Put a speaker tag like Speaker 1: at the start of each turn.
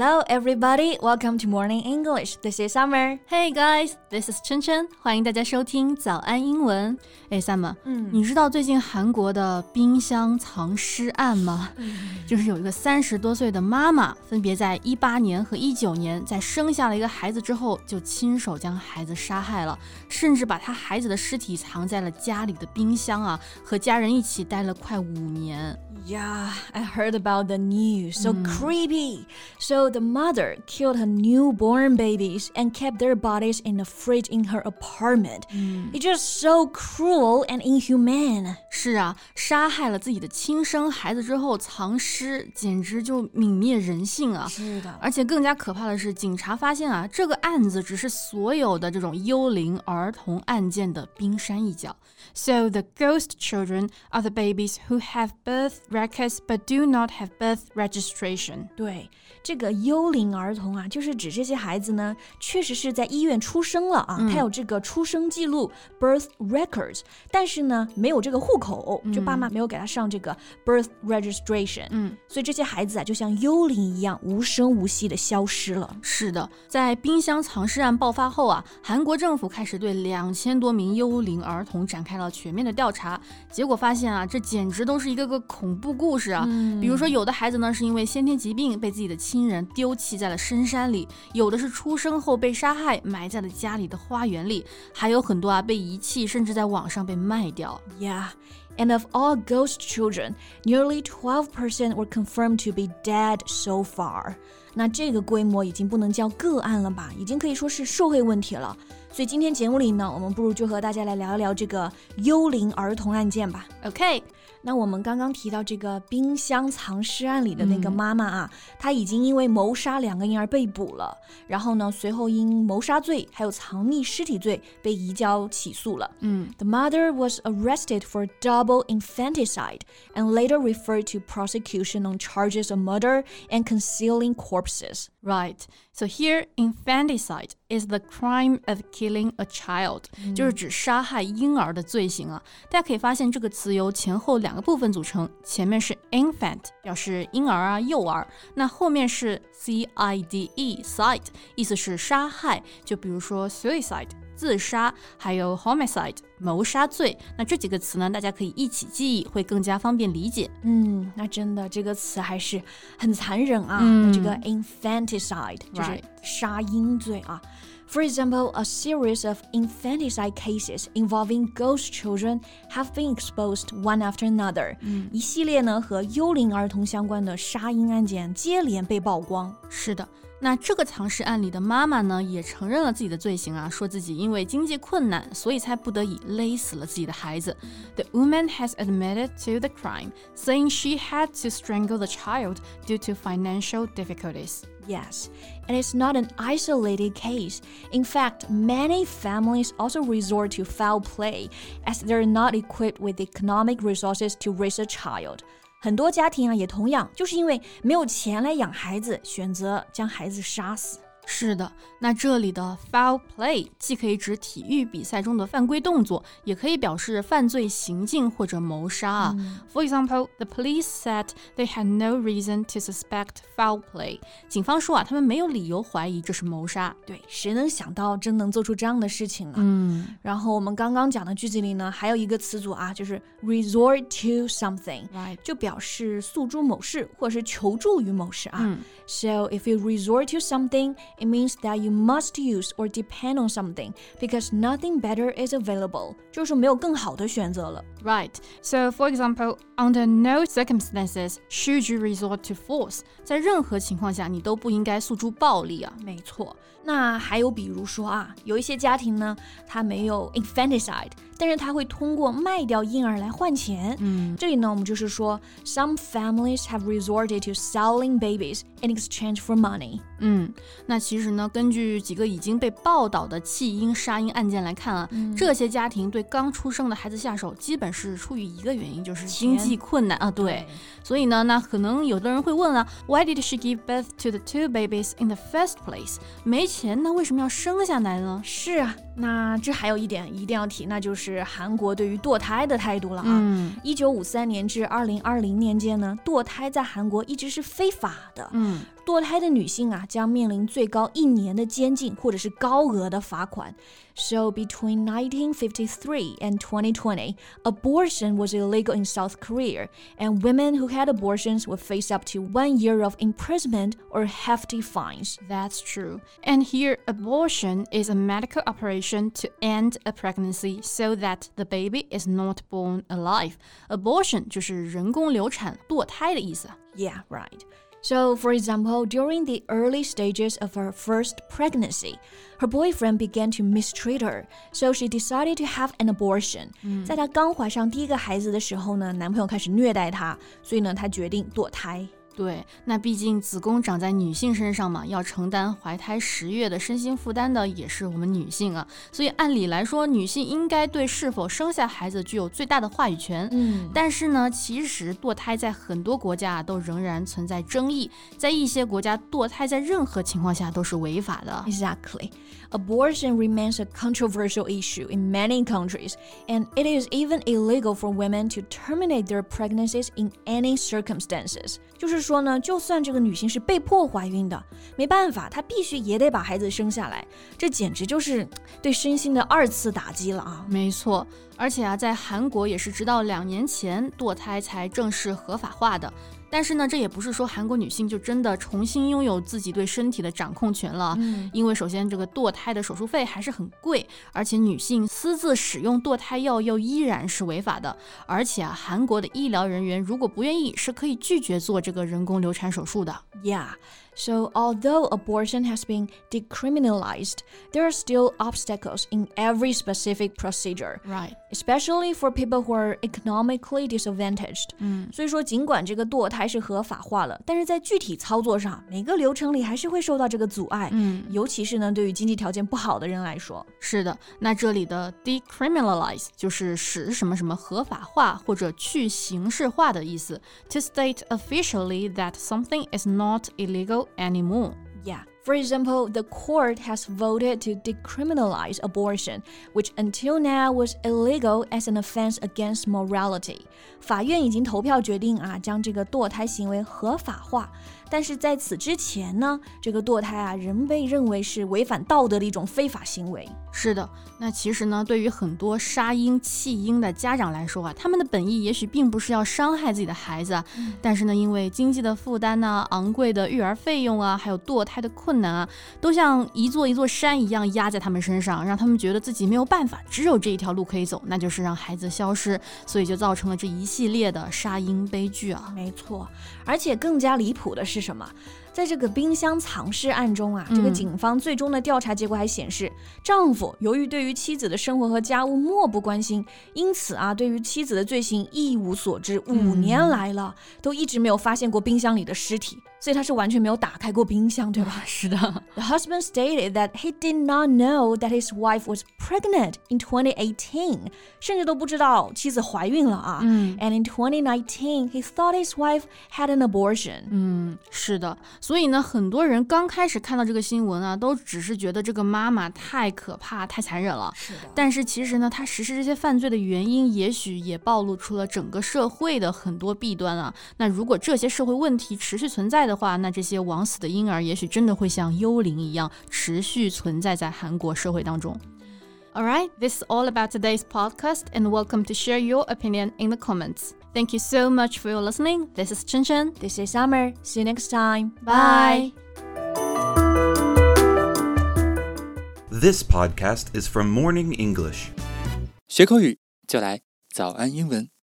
Speaker 1: Hello, everybody. Welcome to Morning English. This is Summer.
Speaker 2: Hey guys, this is 琛琛。欢迎大家收听早安英文。哎，Summer，嗯，你知道最近韩国的冰箱藏尸案吗？就是有一个三十多岁的妈妈，分别在一八年和一九年，在生下了一个孩子之后，就亲手将孩子杀害了，甚至把他孩子的尸体藏在了家里的冰箱啊，和家人一起待了快五年。
Speaker 1: Yeah, I heard about the news. So mm. creepy. So the mother killed her newborn babies and kept their bodies in a fridge in her apartment. Mm. It's just so cruel and inhumane.
Speaker 2: 是啊，杀害了自己的亲生孩子之后藏尸，简直就泯灭人性啊！
Speaker 1: 是的，
Speaker 2: 而且更加可怕的是，警察发现啊，这个案子只是所有的这种幽灵儿童案件的冰山一角。So the ghost children are the babies who have birth records but do not have birth registration。
Speaker 1: 对，这个 幽灵儿童啊，就是指这些孩子呢，确实是在医院出生了啊，他有这个出生记录 birth records，但是呢，没有这个户口，就爸妈没有给他上这个 birth registration。嗯，所以这些孩子啊，就像幽灵一样，无声无息的消失了。
Speaker 2: 是的，在冰箱藏尸案爆发后啊，韩国政府开始对两千多名幽灵儿童展开了全面的调查，结果发现啊，这简直都是一个个恐怖故事啊！比如说，有的孩子呢是因为先天疾病被自己的亲人丢弃在了深山里，有的是出生后被杀害埋在了家里的花园里，还有很多啊被遗弃，甚至在网上被卖掉。
Speaker 1: Yeah. And of all ghost children, nearly 12% were confirmed to be dead so far. 那这个规模已经不能叫个案了吧，已经可以说是社会问题了。所以今天节目里呢，我们不如就和大家来聊一聊这个幽灵儿童案件吧。
Speaker 2: OK，
Speaker 1: 那我们刚刚提到这个冰箱藏尸案里的那个妈妈啊，她已经因为谋杀两个婴儿被捕了，然后呢，随后因谋杀罪还有藏匿尸体罪被移交起诉了。嗯，The mother was arrested for double infanticide and later referred to prosecution on charges of murder and concealing corpses.
Speaker 2: Right. So here, infanticide is the crime of killing a child，、嗯、就是指杀害婴儿的罪行啊。大家可以发现这个词由前后两个部分组成，前面是 infant，表示婴儿啊、幼儿，那后面是 c i d e，side，意思是杀害。就比如说 suicide。自杀，还有 homicide 谋杀罪，那这几个词呢，大家可以一起记忆，会更加方便理解。
Speaker 1: 嗯，那真的这个词还是很残忍啊。嗯、这个 infanticide 就是杀婴罪啊。For example, a series of infanticide cases involving ghost children have been exposed one after another. 一系列呢和幽灵儿童相关的杀婴案件接连被曝光。
Speaker 2: 是的。那这个藏尸案里的妈妈呢，也承认了自己的罪行啊，说自己因为经济困难，所以才不得已勒死了自己的孩子。The woman has admitted to the crime, saying she had to strangle the child due to financial difficulties.
Speaker 1: Yes, and it's not an isolated case. In fact, many families also resort to foul play as they're not equipped with economic resources to raise a child. 很多家庭啊，也同样就是因为没有钱来养孩子，选择将孩子杀死。
Speaker 2: 是的，那这里的 foul play 既可以指体育比赛中的犯规动作，也可以表示犯罪行径或者谋杀啊。For example, the police said they had no reason to suspect foul play。警方说啊，他们没有理由怀疑这是谋杀。
Speaker 1: 对，谁能想到真能做出这样的事情呢？嗯。然后我们刚刚讲的句子里呢，还有一个词组啊，就是 resort to something，就表示诉诸某事或者是求助于某事啊。So if you resort to something it means that you must use or depend on something because nothing better is available. 就是没有更好的选择了。
Speaker 2: Right. So, for example, under no circumstances should you resort to force. 在任何情况下，你都不应该诉诸暴力啊。
Speaker 1: 没错。那还有比如说啊，有一些家庭呢，他没有 infanticide，但是他会通过卖掉婴儿来换钱。嗯，这里呢，我们就是说，some families have resorted to selling babies in exchange for money。
Speaker 2: 嗯，那其实呢，根据几个已经被报道的弃婴杀婴案件来看啊，这些家庭对刚出生的孩子下手，基本是出于一个原因，就是经济困难啊。对，所以呢，那可能有的人会问了，Why did she give birth to the two babies in the first place？没钱，那为什么要生下来呢？
Speaker 1: 是啊，那这还有一点一定要提，那就是韩国对于堕胎的态度了啊。一九五三年至二零二零年间呢，堕胎在韩国一直是非法的。嗯，堕胎的女性啊，将面临最高一年的监禁或者是高额的罚款。So between 1953 and 2020, abortion was illegal in South Korea, and women who had abortions would face up to one year of imprisonment or hefty fines.
Speaker 2: That's true. And here, abortion is a medical operation to end a pregnancy so that the baby is not born alive. Abortion 就是人工流产、堕胎的意思。
Speaker 1: Yeah, right. So, for example, during the early stages of her first pregnancy, her boyfriend began to mistreat her, so she decided to have an abortion. 在她刚怀上第一个孩子的时候呢，男朋友开始虐待她，所以呢，她决定堕胎。
Speaker 2: 对，那毕竟子宫长在女性身上嘛，要承担怀胎十月的身心负担的也是我们女性啊，所以按理来说，女性应该对是否生下孩子具有最大的话语权。嗯，但是呢，其实堕胎在很多国家都仍然存在争议，在一些国家，堕胎在任何情况下都是违法的。
Speaker 1: Exactly. Abortion remains a controversial issue in many countries, and it is even illegal for women to terminate their pregnancies in any circumstances. 就是说呢，就算这个女性是被迫怀孕的，没办法，她必须也得把孩子生下来。这简直就是 对身心的二次打击了啊！
Speaker 2: 没错，而且啊，在韩国也是直到两年前堕胎才正式合法化的。但是呢，这也不是说韩国女性就真的重新拥有自己对身体的掌控权了。嗯，因为首先这个堕胎的手术费还是很贵，而且女性私自使用堕胎药又依然是违法的。而且啊，韩国的医疗人员如果不愿意，是可以拒绝做这个人工流产手术的。
Speaker 1: Yeah. So, although abortion has been decriminalized, there are still obstacles in every specific procedure.
Speaker 2: Right.
Speaker 1: Especially for people who are economically disadvantaged. 嗯，所以说，尽管这个堕胎是合法化了，但是在具体操作上，每个流程里还是会受到这个阻碍。嗯，尤其是呢，对于经济条件不好的人来说。
Speaker 2: 是的，那这里的 decriminalize 就是使什么什么合法化或者去形式化的意思。To state officially that something is not illegal anymore.
Speaker 1: Yeah. For example, the court has voted to decriminalize abortion, which until now was illegal as an offense against morality. 法院已经投票决定啊，将这个堕胎行为合法化。但是在此之前呢，这个堕胎啊，仍被认为是违反道德的一种非法行为。
Speaker 2: 是的，那其实呢，对于很多杀婴弃婴的家长来说啊，他们的本意也许并不是要伤害自己的孩子，但是呢，因为经济的负担呢，昂贵的育儿费用啊，还有堕胎的困难啊，都像一座一座山一样压在他们身上，让他们觉得自己没有办法，只有这一条路可以走，那就是让孩子消失，所以就造成了这一系列的杀婴悲剧啊。
Speaker 1: 没错，而且更加离谱的是。什么？在这个冰箱藏尸案中啊，这个警方最终的调查结果还显示，丈夫由于对于妻子的生活和家务漠不关心，因此啊，对于妻子的罪行一无所知，五年来了都一直没有发现过冰箱里的尸体。所以他是完全没有打开过冰箱，对吧？
Speaker 2: 是的。
Speaker 1: The husband stated that he did not know that his wife was pregnant in 2018，甚至都不知道妻子怀孕了啊。嗯。And in 2019, he thought his wife had an abortion。
Speaker 2: 嗯，是的。所以呢，很多人刚开始看到这个新闻啊，都只是觉得这个妈妈太可怕、太残忍了。
Speaker 1: 是的。
Speaker 2: 但是其实呢，她实施这些犯罪的原因，也许也暴露出了整个社会的很多弊端啊。那如果这些社会问题持续存在的，的话，那这些枉死的婴儿也许真的会像幽灵一样持续存在在韩国社会当中。All right, this is all about today's podcast, and welcome to share your opinion in the comments. Thank you so much for your listening. This is Chen Chen.
Speaker 1: This is Summer. See you next time.
Speaker 2: Bye.
Speaker 3: This podcast is from Morning English.
Speaker 4: 学口语就来早安英文。